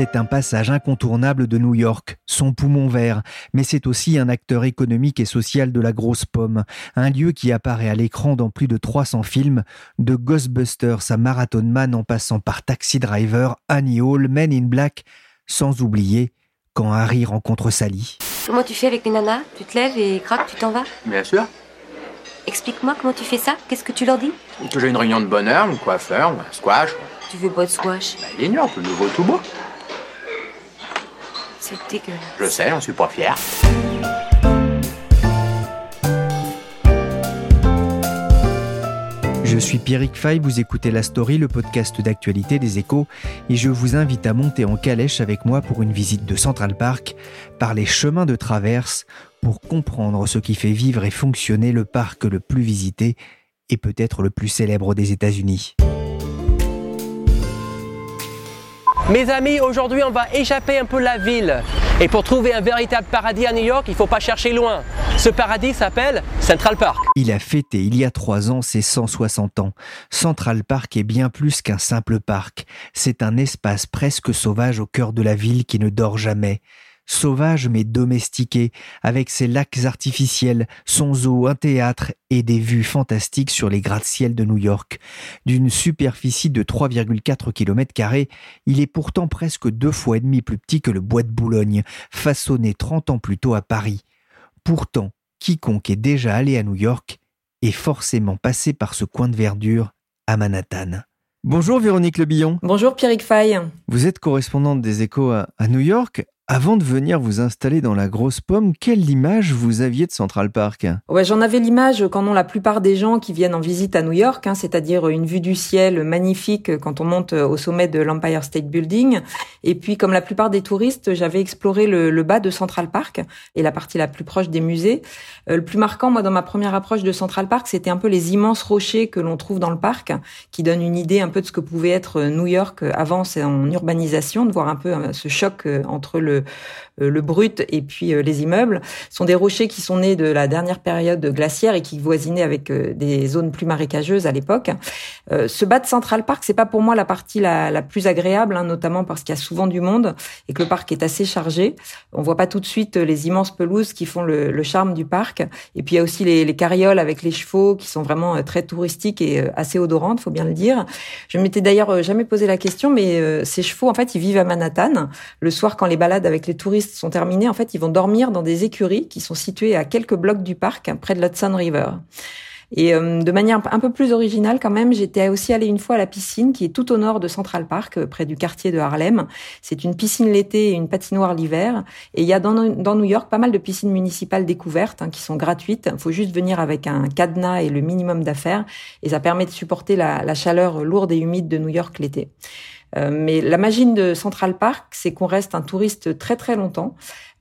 C'est un passage incontournable de New York, son poumon vert, mais c'est aussi un acteur économique et social de la grosse pomme, un lieu qui apparaît à l'écran dans plus de 300 films, de Ghostbusters à Marathon Man en passant par Taxi Driver, Annie Hall, Men in Black, sans oublier quand Harry rencontre Sally. Comment tu fais avec les nanas? Tu te lèves et crac, tu t'en vas? Bien sûr. Explique-moi comment tu fais ça. Qu'est-ce que tu leur dis? Que j'ai une réunion de bonheur, une coiffeur, un squash. Tu veux pas de squash? Bah, il ignore, le nouveau tout beau. C'est dégueulasse. Je sais, j'en suis pas fier. Je suis Pierrick Fay, vous écoutez La Story, le podcast d'actualité des échos, et je vous invite à monter en calèche avec moi pour une visite de Central Park, par les chemins de traverse, pour comprendre ce qui fait vivre et fonctionner le parc le plus visité et peut-être le plus célèbre des États-Unis. Mes amis, aujourd'hui on va échapper un peu la ville. Et pour trouver un véritable paradis à New York, il ne faut pas chercher loin. Ce paradis s'appelle Central Park. Il a fêté il y a trois ans ses 160 ans. Central Park est bien plus qu'un simple parc. C'est un espace presque sauvage au cœur de la ville qui ne dort jamais sauvage mais domestiqué, avec ses lacs artificiels, son zoo, un théâtre et des vues fantastiques sur les gratte-ciel de New York. D'une superficie de 3,4 km, il est pourtant presque deux fois et demi plus petit que le bois de Boulogne, façonné 30 ans plus tôt à Paris. Pourtant, quiconque est déjà allé à New York est forcément passé par ce coin de verdure à Manhattan. Bonjour Véronique Lebillon. Bonjour Pierrick Fay. Vous êtes correspondante des échos à, à New York. Avant de venir vous installer dans la grosse pomme, quelle image vous aviez de Central Park? Ouais, J'en avais l'image qu'en ont la plupart des gens qui viennent en visite à New York, hein, c'est-à-dire une vue du ciel magnifique quand on monte au sommet de l'Empire State Building. Et puis, comme la plupart des touristes, j'avais exploré le, bas de Central Park et la partie la plus proche des musées. Euh, le plus marquant, moi, dans ma première approche de Central Park, c'était un peu les immenses rochers que l'on trouve dans le parc, qui donnent une idée un peu de ce que pouvait être New York avant en urbanisation, de voir un peu euh, ce choc euh, entre le euh, le brut et puis euh, les immeubles, sont des rochers qui sont nés de la dernière période glaciaire et qui voisinaient avec euh, des zones plus marécageuses à l'époque. ce bas de Central Park, c'est pas pour moi la partie la, plus agréable, hein, notamment parce qu'il y a souvent du monde et que le parc est assez chargé. On voit pas tout de suite les immenses pelouses qui font le, charme du parc. Et puis il y a aussi les, les, carrioles avec les chevaux qui sont vraiment très touristiques et assez odorantes, faut bien le dire. Je m'étais d'ailleurs jamais posé la question, mais ces chevaux, en fait, ils vivent à Manhattan. Le soir, quand les balades avec les touristes sont terminés, en fait, ils vont dormir dans des écuries qui sont situées à quelques blocs du parc, près de l'Hudson River. Et euh, de manière un peu plus originale quand même, j'étais aussi allée une fois à la piscine qui est tout au nord de Central Park, euh, près du quartier de Harlem. C'est une piscine l'été et une patinoire l'hiver. Et il y a dans, dans, New York pas mal de piscines municipales découvertes hein, qui sont gratuites. Il faut juste venir avec un cadenas et le minimum d'affaires. Et ça permet de supporter la, la chaleur lourde et humide de New York l'été. Euh, mais la magie de Central Park, c'est qu'on reste un touriste très très longtemps.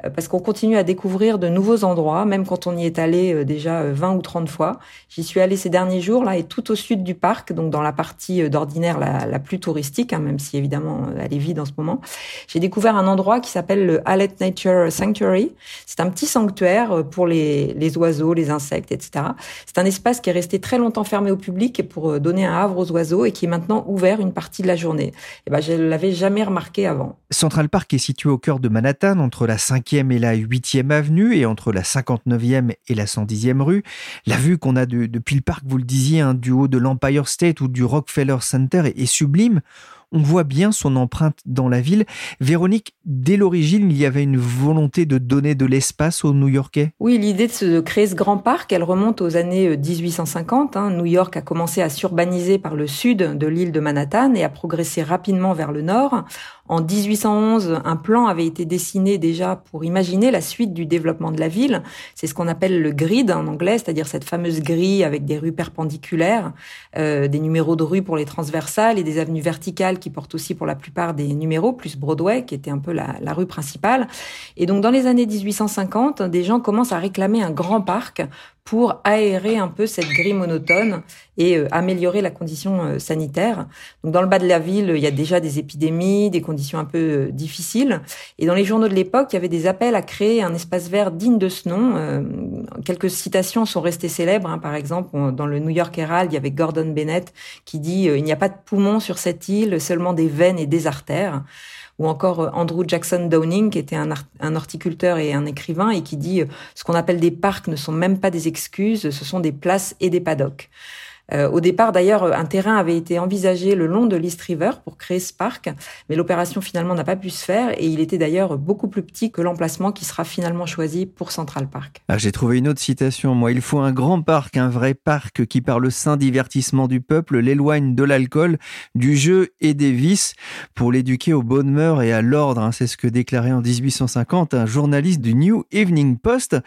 Euh, parce qu'on continue à découvrir de nouveaux endroits, même quand on y est allé euh, déjà 20 euh, ou 30 fois. J'y suis allée ces derniers jours, là, et tout au sud du parc, donc dans la partie d'ordinaire la, la, plus touristique, hein, même si évidemment elle est vide en ce moment. J'ai découvert un endroit qui s'appelle le Hallet Nature Sanctuary. C'est un petit sanctuaire pour les, les oiseaux, les insectes, etc. C'est un espace qui est resté très longtemps fermé au public pour donner un havre aux oiseaux et qui est maintenant ouvert une partie de la journée. Et ben, je l'avais jamais remarqué avant. Central Park est situé au cœur de Manhattan, entre la 5 et la 8e avenue et entre la 59e et la 110e rue. La vue qu'on a depuis le parc, vous le disiez, un du haut de l'Empire State ou du Rockefeller Center est, est sublime on voit bien son empreinte dans la ville. Véronique, dès l'origine, il y avait une volonté de donner de l'espace aux New-Yorkais? Oui, l'idée de, créer ce grand parc, elle remonte aux années 1850. Euh, hein. New York a commencé à s'urbaniser par le sud de l'île de Manhattan et a progressé rapidement vers le nord. En 1811, un plan avait été dessiné déjà pour imaginer la suite du développement de la ville. C'est ce qu'on appelle le grid en anglais, c'est-à-dire cette fameuse grille avec des rues perpendiculaires, euh, des numéros de rue pour les transversales et des avenues verticales qui portent aussi pour la plupart des numéros, plus Broadway qui était un peu la, la rue principale. Et donc dans les années 1850, des gens commencent à réclamer un grand parc pour aérer un peu cette grille monotone et euh, améliorer la condition euh, sanitaire. Donc dans le bas de la ville, il y a déjà des épidémies, des conditions un peu euh, difficiles. Et dans les journaux de l'époque, il y avait des appels à créer un espace vert digne de ce nom. quelques citations sont restées célèbres. Hein. Par exemple, dans le New York Herald, il y avait Gordon Bennett qui dit il n'y a pas de poumons sur cette île, seulement des veines et des artères ou encore euh, Andrew Jackson Downing, qui était un, horticulteur et un écrivain, et qui dit euh, ce qu'on appelle des parcs ne sont même pas des excuses, ce sont des places et des paddocks. Euh, au départ, d'ailleurs, un terrain avait été envisagé le long de l'East River pour créer ce parc, mais l'opération finalement n'a pas pu se faire et il était d'ailleurs beaucoup plus petit que l'emplacement qui sera finalement choisi pour Central Park. Ah, J'ai trouvé une autre citation, moi. Il faut un grand parc, un vrai parc qui, par le saint divertissement du peuple, l'éloigne de l'alcool, du jeu et des vices pour l'éduquer aux bonnes mœurs et à l'ordre. Hein. C'est ce que déclarait en 1850 un journaliste du New Evening Post.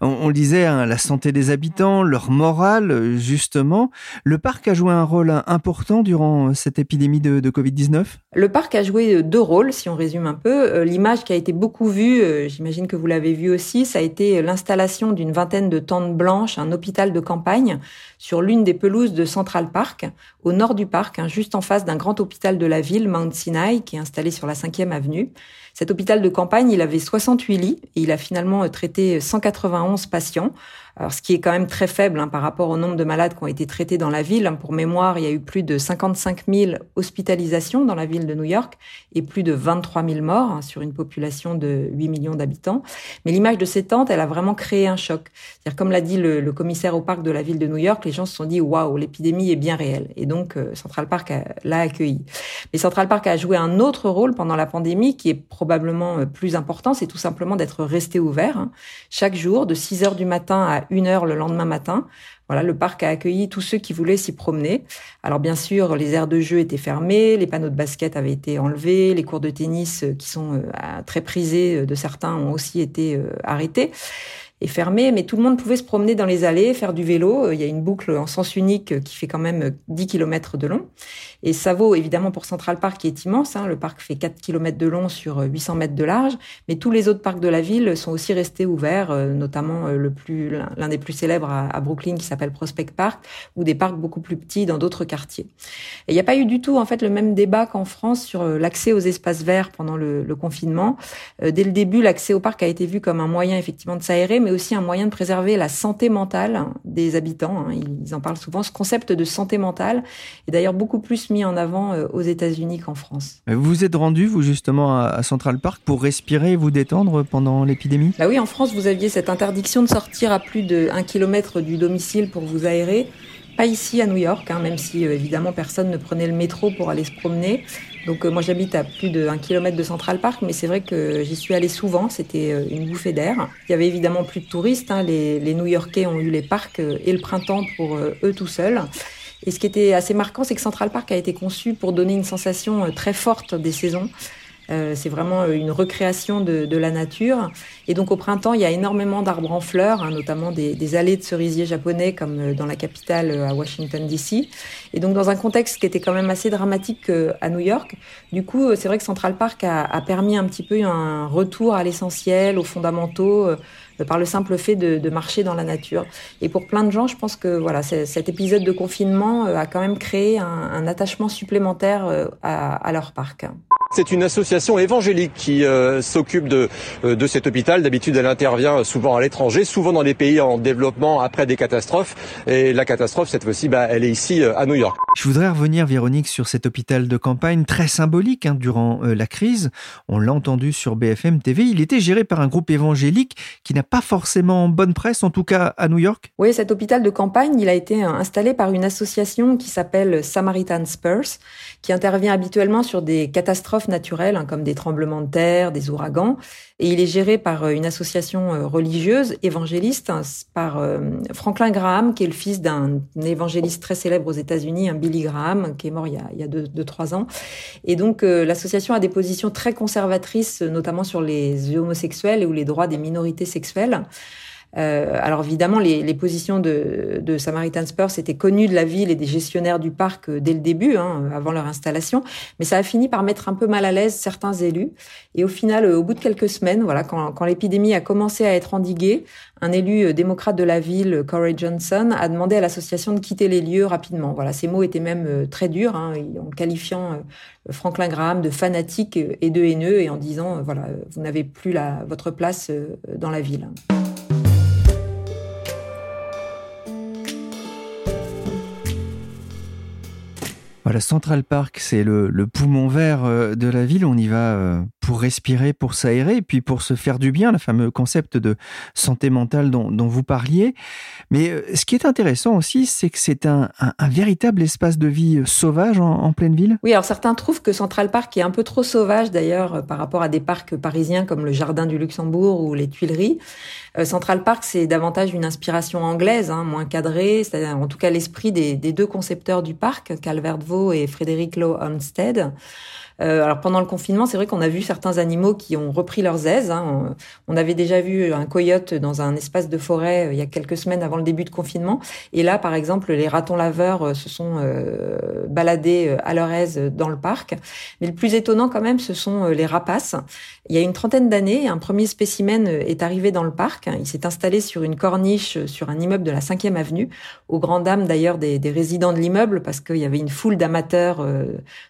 On, le disait, hein, la santé des habitants, leur morale, justement. Le parc a joué un rôle important durant euh, cette épidémie de, Covid-19 Le parc a joué euh, deux rôles, si on résume un peu. Euh, l'image qui a été beaucoup vue, j'imagine que vous l'avez vue aussi, ça a été l'installation d'une vingtaine de tentes blanches, un hôpital de campagne, sur l'une des pelouses de Central Park, au nord du parc, hein, juste en face d'un grand hôpital de la ville, Mount Sinai, qui est installé sur la 5e avenue. Cet hôpital de campagne, il avait 68 lits et il a finalement traité 191 patients. Alors, ce qui est quand même très faible hein, par rapport au nombre de malades qui ont été traités dans la ville. Pour mémoire, il y a eu plus de 55 000 hospitalisations dans la ville de New York et plus de 23 000 morts hein, sur une population de 8 millions d'habitants. Mais l'image de ces tentes, elle a vraiment créé un choc. C'est-à-dire, comme l'a dit le, le, commissaire au parc de la ville de New York, les gens se sont dit waouh, l'épidémie est bien réelle. Et donc, euh, Central Park l'a accueilli. Mais Central Park a joué un autre rôle pendant la pandémie qui est probablement euh, plus important, c'est tout simplement d'être resté ouvert hein. chaque jour de 6 heures du matin à une heure le lendemain matin. Voilà, le parc a accueilli tous ceux qui voulaient s'y promener. Alors bien sûr, les aires de jeu étaient fermées, les panneaux de basket avaient été enlevés, les cours de tennis euh, qui sont euh, très prisés de certains ont aussi été arrêtés est fermé, mais tout le monde pouvait se promener dans les allées, faire du vélo. Il y a une boucle en sens unique qui fait quand même 10 km de long. Et ça vaut évidemment pour Central Park qui est immense. Hein. Le parc fait 4 km de long sur 800 mètres de large. Mais tous les autres parcs de la ville sont aussi restés ouverts, euh, notamment euh, le plus, l'un des plus célèbres à Brooklyn qui s'appelle Prospect Park, ou des parcs beaucoup plus petits dans d'autres quartiers. Il n'y a pas eu du tout en fait le même débat qu'en France sur euh, l'accès aux espaces verts pendant le confinement. Dès le début, l'accès au parc a été vu comme un moyen effectivement de s'aérer, mais aussi un moyen de préserver la santé mentale des habitants. Hein. Ils en parlent souvent. Ce concept de santé mentale est d'ailleurs beaucoup plus mis en avant euh, aux États-Unis qu'en France. Vous vous êtes rendu, vous, justement, à Central Park pour respirer et vous détendre pendant l'épidémie? Bah oui, en France, vous aviez cette interdiction de sortir à plus de 1 km du domicile pour vous aérer. Pas ici à New York, hein, même si euh, évidemment personne ne prenait le métro pour aller se promener. Donc euh, moi j'habite à plus de 1 km de Central Park, mais c'est vrai que j'y suis allée souvent, c'était euh, une bouffée d'air. Il y avait évidemment plus de touristes, hein. les, les New-Yorkais ont eu les parcs et le printemps pour eux tout seuls. Et ce qui était assez marquant, c'est que Central Park a été conçu pour donner une sensation très forte des saisons. Euh, c'est vraiment euh, une recréation de, de, la nature. Et donc au printemps, il y a énormément d'arbres en fleurs, hein, notamment des, des, allées de cerisiers japonais comme euh, dans la capitale à Washington DC. Et donc dans un contexte qui était quand même assez dramatique à New York, du coup, c'est vrai que Central Park a, a, permis un petit peu un retour à l'essentiel, aux fondamentaux par le simple fait de, de, marcher dans la nature. Et pour plein de gens, je pense que voilà, cet épisode de confinement a quand même créé un, un attachement supplémentaire à, à leur parc. C'est une association évangélique qui euh, s'occupe de, euh, de cet hôpital. D'habitude, elle intervient souvent à l'étranger, souvent dans des pays en développement après des catastrophes. Et la catastrophe, cette fois-ci, bah, elle est ici euh, à New York. Je voudrais revenir, Véronique, sur cet hôpital de campagne très symbolique hein, durant la crise. On l'a entendu sur BFM TV. Il était géré par un groupe évangélique qui n'a pas forcément bonne presse, en tout cas à New York. Oui, cet hôpital de campagne, il a été installé par une association qui s'appelle Samaritan Spurs, qui intervient habituellement sur des catastrophes naturelles, hein, comme des tremblements de terre, des ouragans. et il est géré par euh, une association euh, religieuse évangéliste hein, par euh, Franklin Graham, qui est le fils d'un évangéliste très célèbre aux États-Unis, un Billy Graham, qui est mort il y a, il y a deux, deux, trois ans. Et donc l'association a des positions très conservatrices, notamment sur les homosexuels ou les droits des minorités sexuelles. Euh, alors évidemment, les, les positions de, de, Samaritan Spurs étaient connues de la ville et des gestionnaires du parc euh, dès le début, hein, avant leur installation, mais ça a fini par mettre un peu mal à l'aise certains élus. Et au final, euh, au bout de quelques semaines, voilà, quand, quand l'épidémie a commencé à être endiguée, un élu démocrate de la ville, Corey Johnson, a demandé à l'association de quitter les lieux rapidement. Voilà, ces mots étaient même très durs, hein, en qualifiant Franklin Graham de fanatique et de haineux, et en disant, voilà, vous n'avez plus la, votre place dans la ville. Voilà, Central Park, c'est le, le, poumon vert euh, de la ville. On y va euh, pour respirer, pour s'aérer, puis pour se faire du bien, le fameux concept de santé mentale dont, vous parliez. Mais euh, ce qui est intéressant aussi, c'est que c'est un, véritable espace de vie sauvage en, pleine ville. Oui, alors certains trouvent que Central Park est un peu trop sauvage d'ailleurs par rapport à des parcs parisiens comme le Jardin du Luxembourg ou les Tuileries. Central Park, c'est davantage une inspiration anglaise, hein, moins cadrée, c'est-à-dire en tout cas l'esprit des, deux concepteurs du parc, Calvert Vaux et Frédéric Lowe Olmsted. Euh, alors pendant le confinement, c'est vrai qu'on a vu certains animaux qui ont repris leurs aises. Hein. On, avait déjà vu un coyote dans un espace de forêt euh, il y a quelques semaines avant le début de confinement. Et là, par exemple, les ratons laveurs euh, se sont euh, baladés à leur aise dans le parc. Mais le plus étonnant quand même, ce sont les rapaces. Il y a une trentaine d'années, un premier spécimen est arrivé dans le parc. Il s'est installé sur une corniche sur un immeuble de la 5e avenue, aux grandes dames d'ailleurs des, résidents de l'immeuble, parce qu'il y avait une foule d'amateurs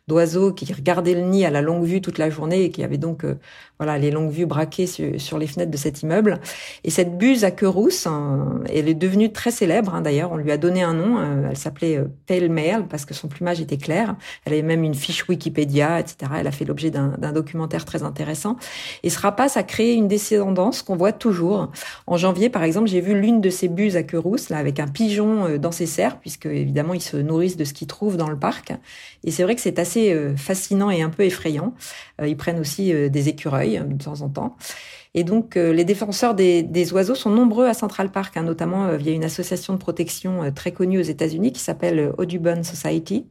d'oiseaux qui regardaient à la longue vue toute la journée et qui avait donc euh, voilà les longues vues braquées sur, les fenêtres de cet immeuble. Et cette buse à queue rousse, hein, elle est devenue très célèbre hein, d'ailleurs. On lui a donné un nom. Euh, elle s'appelait euh, Pale Male parce que son plumage était clair. Elle avait même une fiche Wikipédia, etc. Elle a fait l'objet d'un documentaire très intéressant. Et ce rapace a créé une descendance qu'on voit toujours. En janvier, par exemple, j'ai vu l'une de ces buses à queue rousse là avec un pigeon dans ses serres, puisque évidemment ils se nourrissent de ce qu'ils trouvent dans le parc. Et c'est vrai que c'est assez fascinant et un peu effrayant. ils prennent aussi des écureuils de temps en temps. Et donc, euh, les défenseurs des, oiseaux sont nombreux à Central Park, hein, notamment euh, via une association de protection euh, très connue aux États-Unis qui s'appelle Audubon Society.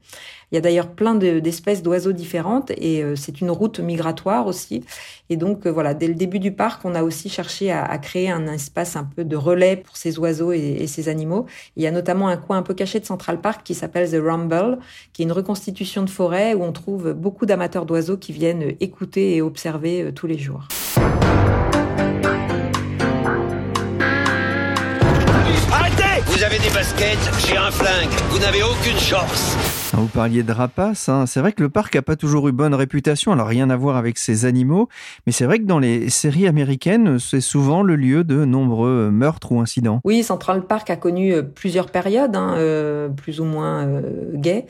Il y a d'ailleurs plein d'espèces d'oiseaux différentes et c'est une route migratoire aussi. Et donc, voilà, dès le début du parc, on a aussi cherché à, à créer un espace un peu de relais pour ces oiseaux et, et ces animaux. il y a notamment un coin un peu caché de Central Park qui s'appelle The Rumble, qui est une reconstitution de forêt où on trouve beaucoup d'amateurs d'oiseaux qui viennent écouter et observer tous les jours. Vous avez des baskets, j'ai un flingue. Vous n'avez aucune chance. Vous parliez de rapaces. Hein. C'est vrai que le parc n'a pas toujours eu bonne réputation. Alors rien à voir avec ces animaux, mais c'est vrai que dans les séries américaines, c'est souvent le lieu de nombreux meurtres ou incidents. Oui, Central Park a connu euh, plusieurs périodes, hein, euh, plus ou moins euh, gays.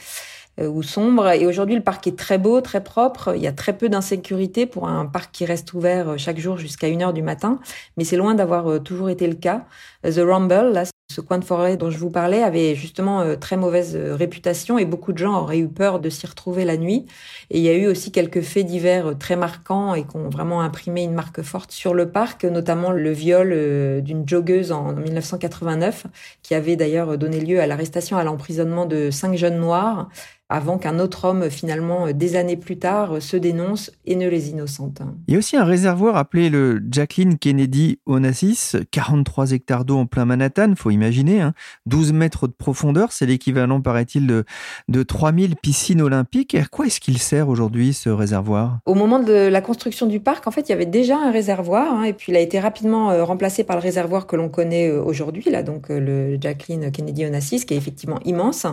Euh, ou sombre. Et aujourd'hui, le parc est très beau, très propre. Il y a très peu d'insécurité pour un parc qui reste ouvert chaque jour jusqu'à 1 heure du matin. Mais c'est loin d'avoir toujours été le cas. The Rumble, là, ce coin de forêt dont je vous parlais, avait justement très mauvaise réputation et beaucoup de gens auraient eu peur de s'y retrouver la nuit. Et il y a eu aussi quelques faits divers très marquants et qui ont vraiment imprimé une marque forte sur le parc, notamment le viol d'une joggeuse en 1989, qui avait d'ailleurs donné lieu à l'arrestation à l'emprisonnement de cinq jeunes noirs avant qu'un autre homme, finalement, euh, des années plus tard, euh, se dénonce et ne les innocente. Il y a aussi un réservoir appelé le Jacqueline Kennedy Onassis, 43 hectares d'eau en plein Manhattan, faut imaginer, hein, 12 mètres de profondeur, c'est l'équivalent, paraît-il, de, de 3000 piscines olympiques. Et à quoi est-ce qu'il sert aujourd'hui, ce réservoir? Au moment de la construction du parc, en fait, il y avait déjà un réservoir, hein, et puis il a été rapidement euh, remplacé par le réservoir que l'on connaît aujourd'hui, là, donc le Jacqueline Kennedy Onassis, qui est effectivement immense.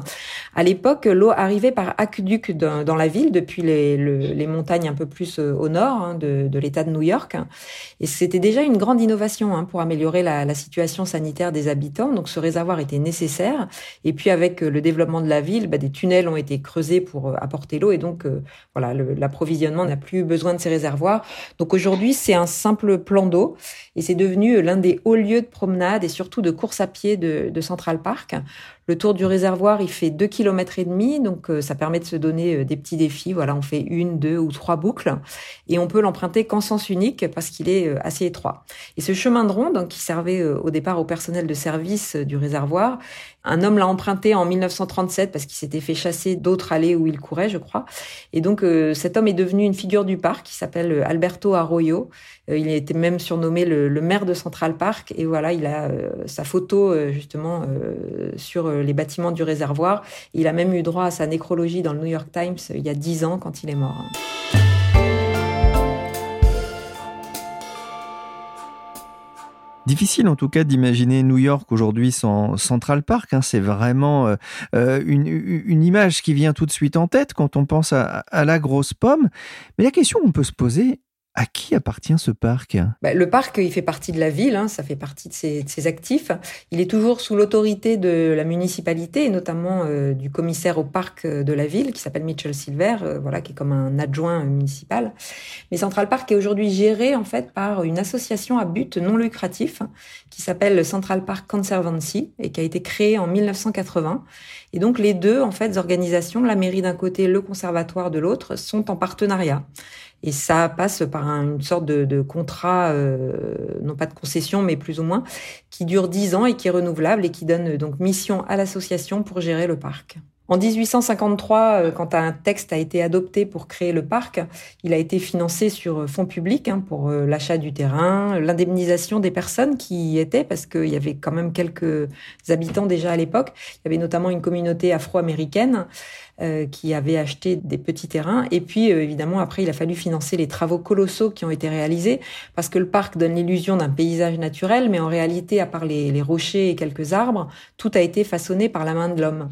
À l'époque, l'eau arrivait par aqueduc dans, la ville depuis les, le, les, montagnes un peu plus euh, au nord hein, de, de l'État de New York. Et c'était déjà une grande innovation hein, pour améliorer la, situation sanitaire des habitants. Donc ce réservoir était nécessaire. Et puis avec euh, le développement de la ville, bah, des tunnels ont été creusés pour euh, apporter l'eau et donc voilà l'approvisionnement n'a plus besoin de ces réservoirs. Donc aujourd'hui c'est un simple plan d'eau et c'est devenu l'un des hauts lieux de promenade et surtout de course à pied de Central Park. Le tour du réservoir, il fait 2 km et demi, donc euh, ça permet de se donner euh, des petits défis. Voilà, on fait une, deux ou trois boucles et on peut l'emprunter qu'en sens unique parce qu'il est euh, assez étroit. Et ce chemin de ronde, qui servait au départ au personnel de service du réservoir, un homme l'a emprunté en 1937 parce qu'il s'était fait chasser d'autres allées où il courait, je crois. Et donc cet homme est devenu une figure du parc qui s'appelle Alberto Arroyo. Il était même surnommé le, maire de Central Park. Et voilà, il a sa photo justement sur les bâtiments du réservoir. Il a même eu droit à sa nécrologie dans le New York Times euh, il y a dix ans quand il est mort. Difficile en tout cas d'imaginer New York aujourd'hui sans Central Park. Hein. C'est vraiment euh, euh, une, image qui vient tout de suite en tête quand on pense à la grosse pomme. Mais la question qu'on peut se poser, à qui appartient ce parc? Bah, Le parc, il fait partie de la ville, hein, ça fait partie de ses, actifs. Il est toujours sous l'autorité de la municipalité et notamment euh, du commissaire au parc de la ville qui s'appelle Mitchell Silver, euh, voilà, qui est comme un adjoint municipal. Mais Central Park est aujourd'hui géré en fait par une association à but non lucratif qui s'appelle Central Park Conservancy et qui a été créée en 1980. Et donc les deux en fait organisations, la mairie d'un côté, le conservatoire de l'autre, sont en partenariat. Et ça passe par une sorte de, contrat, euh, non pas de concession, mais plus ou moins, qui dure dix ans et qui est renouvelable et qui donne donc mission à l'association pour gérer le parc. En 1853, euh, quand un texte a été adopté pour créer le parc, il a été financé sur fonds publics hein, pour euh, l'achat du terrain, l'indemnisation des personnes qui y étaient, parce qu'il y avait quand même quelques habitants déjà à l'époque. Il y avait notamment une communauté afro-américaine euh, qui avait acheté des petits terrains. Et puis, euh, évidemment, après, il a fallu financer les travaux colossaux qui ont été réalisés, parce que le parc donne l'illusion d'un paysage naturel, mais en réalité, à part les, les rochers et quelques arbres, tout a été façonné par la main de l'homme.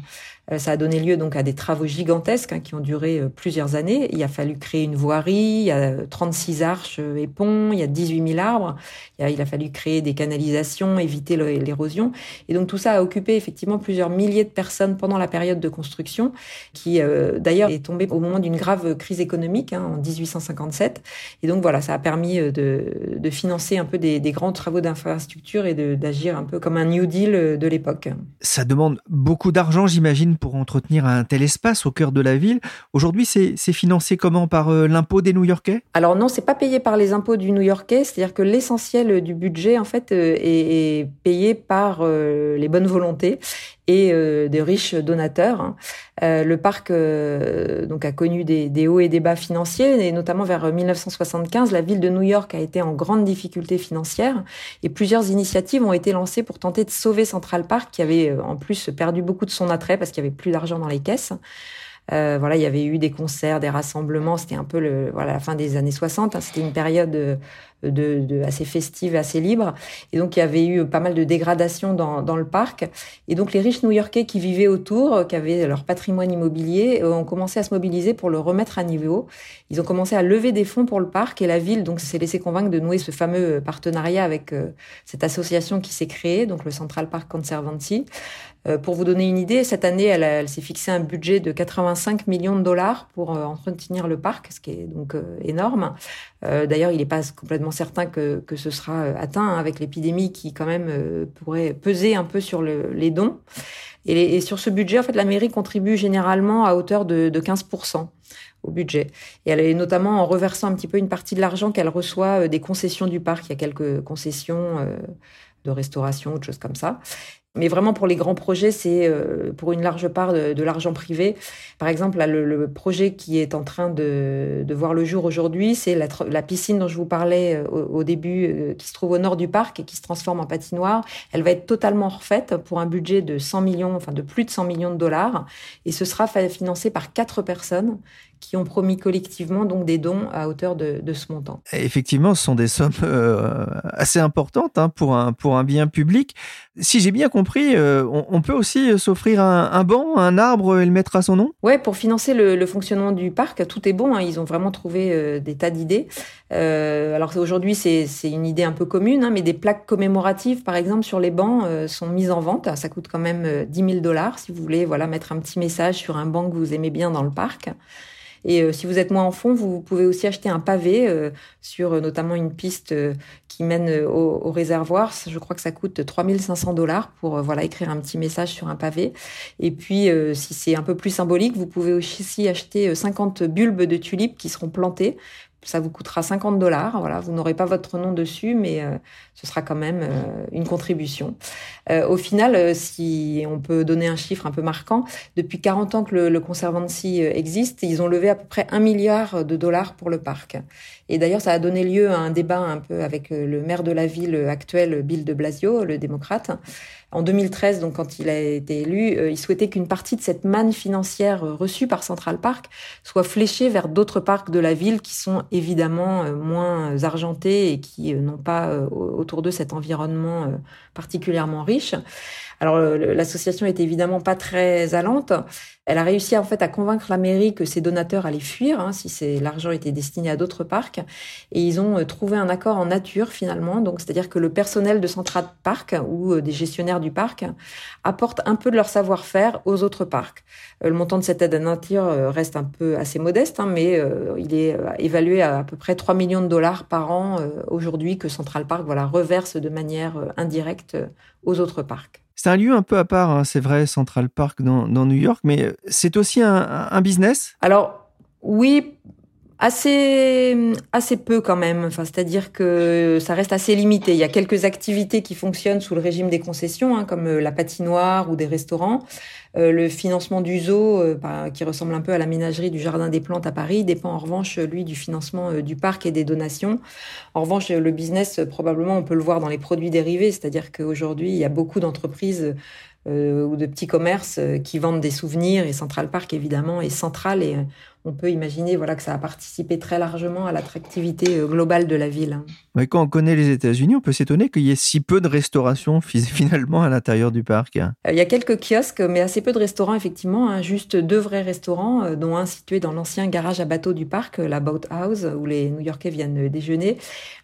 Euh, ça a donné lieu donc à des travaux gigantesques hein, qui ont duré euh, plusieurs années. Il a fallu créer une voirie, il y a 36 arches et ponts, il y a 18 000 arbres. Il a, fallu créer des canalisations, éviter l'érosion. Et donc tout ça a occupé effectivement plusieurs milliers de personnes pendant la période de construction, qui euh, d'ailleurs est tombée au moment d'une grave crise économique hein, en 1857. Et donc voilà, ça a permis de, financer un peu des grands travaux d'infrastructure et d'agir un peu comme un New Deal de l'époque. Ça demande beaucoup d'argent, j'imagine pour entretenir un tel espace au cœur de la ville. Aujourd'hui, c'est financé comment? Par euh, l'impôt des New-Yorkais? Alors non, c'est pas payé par les impôts du New-Yorkais. C'est-à-dire que l'essentiel du budget, en fait, euh, est, payé par euh, les bonnes volontés et des riches donateurs. Hein. le parc donc a connu des, des, hauts et des bas financiers et notamment vers 1975, la ville de New York a été en grande difficulté financière et plusieurs initiatives ont été lancées pour tenter de sauver Central Park qui avait en plus perdu beaucoup de son attrait parce qu'il y avait plus d'argent dans les caisses. Euh, voilà, il y avait eu des concerts, des rassemblements. C'était un peu le, voilà, la fin des années 60. Hein. c'était une période de, de, assez festive, assez libre. Et donc, il y avait eu pas mal de dégradations dans, dans le parc. Et donc, les riches New-Yorkais qui vivaient autour, qui avaient leur patrimoine immobilier, euh, ont commencé à se mobiliser pour le remettre à niveau. Ils ont commencé à lever des fonds pour le parc et la ville donc s'est laissée convaincre de nouer ce fameux partenariat avec euh, cette association qui s'est créée, donc le Central Park Conservancy. Euh, pour vous donner une idée, cette année, elle, s'est fixé un budget de 85 millions de dollars pour euh, entretenir le parc, ce qui est donc euh, énorme. D'ailleurs, il n'est pas complètement certain que, ce sera atteint hein, avec l'épidémie qui quand même pourrait peser un peu sur le, les dons. Et, sur ce budget, en fait, la mairie contribue généralement à hauteur de, de 15% au budget. Et elle est notamment en reversant un petit peu une partie de l'argent qu'elle reçoit des concessions du parc. Il y a quelques concessions de restauration de choses comme ça. Mais vraiment, pour les grands projets, c'est euh, pour une large part de, l'argent privé. Par exemple, là, le, projet qui est en train de, de voir le jour aujourd'hui, c'est la, la, piscine dont je vous parlais euh, au, début, euh, qui se trouve au nord du parc et qui se transforme en patinoire. Elle va être totalement refaite pour un budget de 100 millions, enfin de plus de 100 millions de dollars. Et ce sera financé par quatre personnes qui ont promis collectivement donc des dons à hauteur de, de ce montant. Effectivement, ce sont des sommes euh, assez importantes hein, pour, un, pour un bien public. Si j'ai bien compris, euh, on, peut aussi s'offrir un, banc, un arbre et le mettre à son nom? Ouais, pour financer le, fonctionnement du parc, tout est bon. Hein, ils ont vraiment trouvé euh, des tas d'idées. alors aujourd'hui, c'est une idée un peu commune, hein, mais des plaques commémoratives, par exemple, sur les bancs sont mises en vente. Ça coûte quand même 10 000 dollars si vous voulez voilà, mettre un petit message sur un banc que vous aimez bien dans le parc. Et si vous êtes moins en fond, vous pouvez aussi acheter un pavé sur notamment une piste qui mène au, au, réservoir. Je crois que ça coûte 3500 dollars pour voilà écrire un petit message sur un pavé. Et puis, si c'est un peu plus symbolique, vous pouvez aussi acheter 50 bulbes de tulipes qui seront plantés ça vous coûtera 50 dollars. Voilà, vous n'aurez pas votre nom dessus, mais euh, ce sera quand même euh, une contribution. Euh, au final, si on peut donner un chiffre un peu marquant, depuis 40 ans que le, le Conservancy existe, ils ont levé à peu près un milliard de dollars pour le parc. Et d'ailleurs, ça a donné lieu à un débat un peu avec le maire de la ville actuelle, Bill de Blasio, le démocrate. En 2013, donc quand il a été élu, il souhaitait qu'une partie de cette manne financière reçue par Central Park soit fléchée vers d'autres parcs de la ville qui sont évidemment euh, moins argentés et qui euh, n'ont pas euh, autour d'eux cet environnement particulièrement riche. Alors l'association est évidemment pas très allante. Elle a réussi en fait à convaincre la mairie que ses donateurs allaient fuir hein, si l'argent était destiné à d'autres parcs. Et ils ont euh, trouvé un accord en nature finalement. Donc c'est-à-dire que le personnel de Central Park ou euh, des gestionnaires du parc apportent un peu de leur savoir-faire aux autres parcs. Euh, le montant de cette aide à nature reste un peu assez modeste, hein, mais il est évalué à à peu près 3 millions de dollars par an aujourd'hui que Central Park voilà reverse de manière indirecte aux autres parcs. C'est un lieu un peu à part, hein, c'est vrai, Central Park dans, New York, mais c'est aussi un, business? Alors, oui, assez assez peu quand même. Enfin c'est-à-dire que ça reste assez limité. Il y a quelques activités qui fonctionnent sous le régime des concessions hein, comme la patinoire ou des restaurants. Euh, le financement du zoo, euh, qui ressemble un peu à la ménagerie du Jardin des Plantes à Paris, dépend en revanche, lui, du financement euh, du parc et des donations. En revanche, le business, probablement, on peut le voir dans les produits dérivés, c'est-à-dire qu'aujourd'hui, il y a beaucoup d'entreprises ou de petits commerces qui vendent des souvenirs et Central Park évidemment est central et on peut imaginer voilà, que ça a participé très largement à l'attractivité euh, globale de la ville. Mais quand on connaît les États-Unis, on peut s'étonner qu'il y ait si peu de restauration finalement à l'intérieur du parc. Euh, il y a quelques kiosques, mais assez peu de restaurants, effectivement. Hein. juste deux vrais restaurants, euh, dont un situé dans l'ancien garage à bateaux du parc, la Boat House, où les New-Yorkais viennent déjeuner.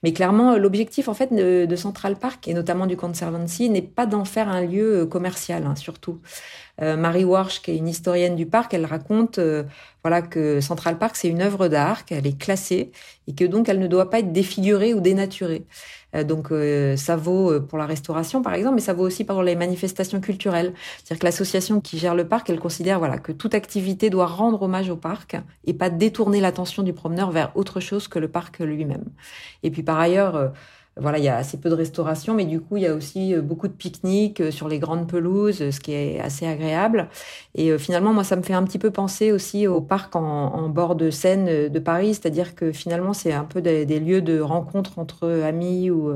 Mais clairement, l'objectif en fait de, Central Park, et notamment du Conservancy, n'est pas d'en faire un lieu commercial, hein, surtout. Euh, Marie Warsh, qui est une historienne du parc, elle raconte euh, voilà que Central Park c'est une œuvre d'art, qu'elle est classée et que donc elle ne doit pas être défigurée ou dénaturée. Euh, donc ça vaut pour la restauration par exemple, mais ça vaut aussi pour les manifestations culturelles. C'est-à-dire que l'association qui gère le parc, elle considère voilà que toute activité doit rendre hommage au parc et pas détourner l'attention du promeneur vers autre chose que le parc lui-même. Et puis par ailleurs voilà, il y a assez peu de restauration, mais du coup, il y a aussi euh, beaucoup de pique-niques euh, sur les grandes pelouses, ce qui est assez agréable. Et euh, finalement, moi, ça me fait un petit peu penser aussi au parc en, bord de Seine de Paris, c'est-à-dire que finalement, c'est un peu des, lieux de rencontre entre amis ou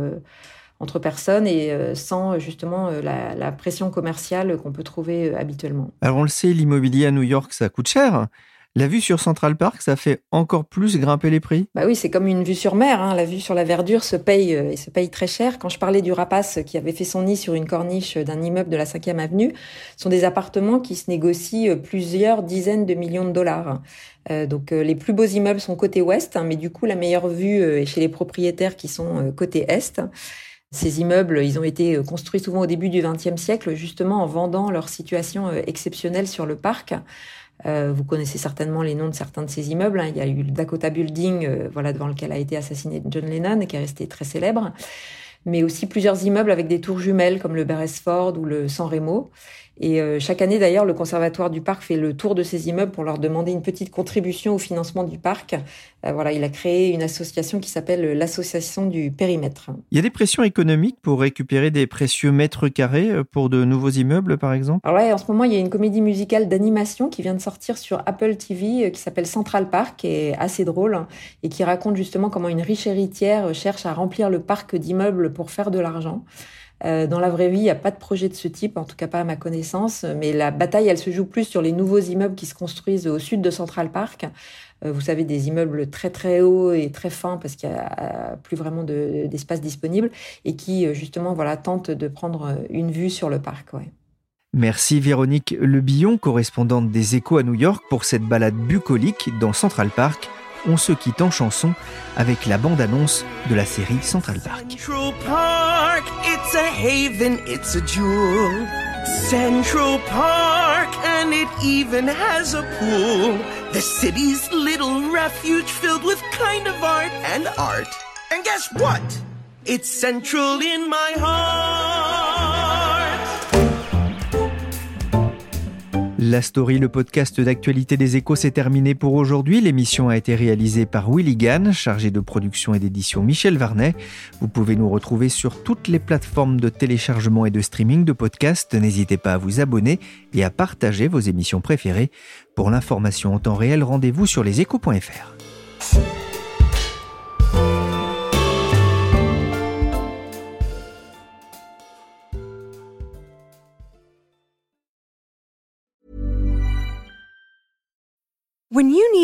entre personnes et sans justement la, la pression commerciale qu'on peut trouver habituellement. Alors, on le sait, l'immobilier à New York, ça coûte cher. La vue sur Central Park, ça fait encore plus grimper les prix? Bah oui, c'est comme une vue sur mer. Hein. La vue sur la verdure se paye euh, et se paye très cher. Quand je parlais du rapace qui avait fait son nid sur une corniche d'un immeuble de la 5e avenue, ce sont des appartements qui se négocient euh, plusieurs dizaines de millions de dollars. Euh, donc les plus beaux immeubles sont côté ouest, hein, mais du coup la meilleure vue est chez les propriétaires qui sont côté est. Ces immeubles, ils ont été construits souvent au début du XXe siècle, justement en vendant leur situation exceptionnelle sur le parc. Euh, vous connaissez certainement les noms de certains de ces immeubles. Hein. Il y a eu le Dakota Building, euh, voilà, devant lequel a été assassiné John Lennon et qui est resté très célèbre. Mais aussi plusieurs immeubles avec des tours jumelles comme le Beresford ou le San Remo. Et euh, chaque année, d'ailleurs, le Conservatoire du Parc fait le tour de ces immeubles pour leur demander une petite contribution au financement du parc. Euh, voilà, il a créé une association qui s'appelle l'Association du Périmètre. Il y a des pressions économiques pour récupérer des précieux mètres carrés euh, pour de nouveaux immeubles, par exemple? Alors ouais, en ce moment, il y a une comédie musicale d'animation qui vient de sortir sur Apple TV qui s'appelle Central Park, qui est assez drôle hein, et qui raconte justement comment une riche héritière cherche à remplir le parc d'immeubles pour faire de l'argent. Euh, dans la vraie vie, il n'y a pas de projet de ce type, en tout cas pas à ma connaissance. Mais la bataille, elle se joue plus sur les nouveaux immeubles qui se construisent au sud de Central Park. Euh, vous savez, des immeubles très très hauts et très fins parce qu'il n'y a plus vraiment d'espace disponible et qui euh, justement voilà tentent de prendre une vue sur le parc. Merci Véronique Lebillon, correspondante des Échos à New York, pour cette balade bucolique dans Central Park on se quitte en chanson avec la bande-annonce de la série Central Park. Central Park, it's a haven, it's a jewel. Central Park, and it even has a pool. the city's little refuge filled with kind of art and art. And guess what? It's central in my heart. La story, le podcast d'actualité des échos, s'est terminé pour aujourd'hui. L'émission a été réalisée par Willy Gann, chargé de production et d'édition Michel Varnet. Vous pouvez nous retrouver sur toutes les plateformes de téléchargement et de streaming de podcasts. N'hésitez pas à vous abonner et à partager vos émissions préférées. Pour l'information en temps réel, rendez-vous sur leséchos.fr.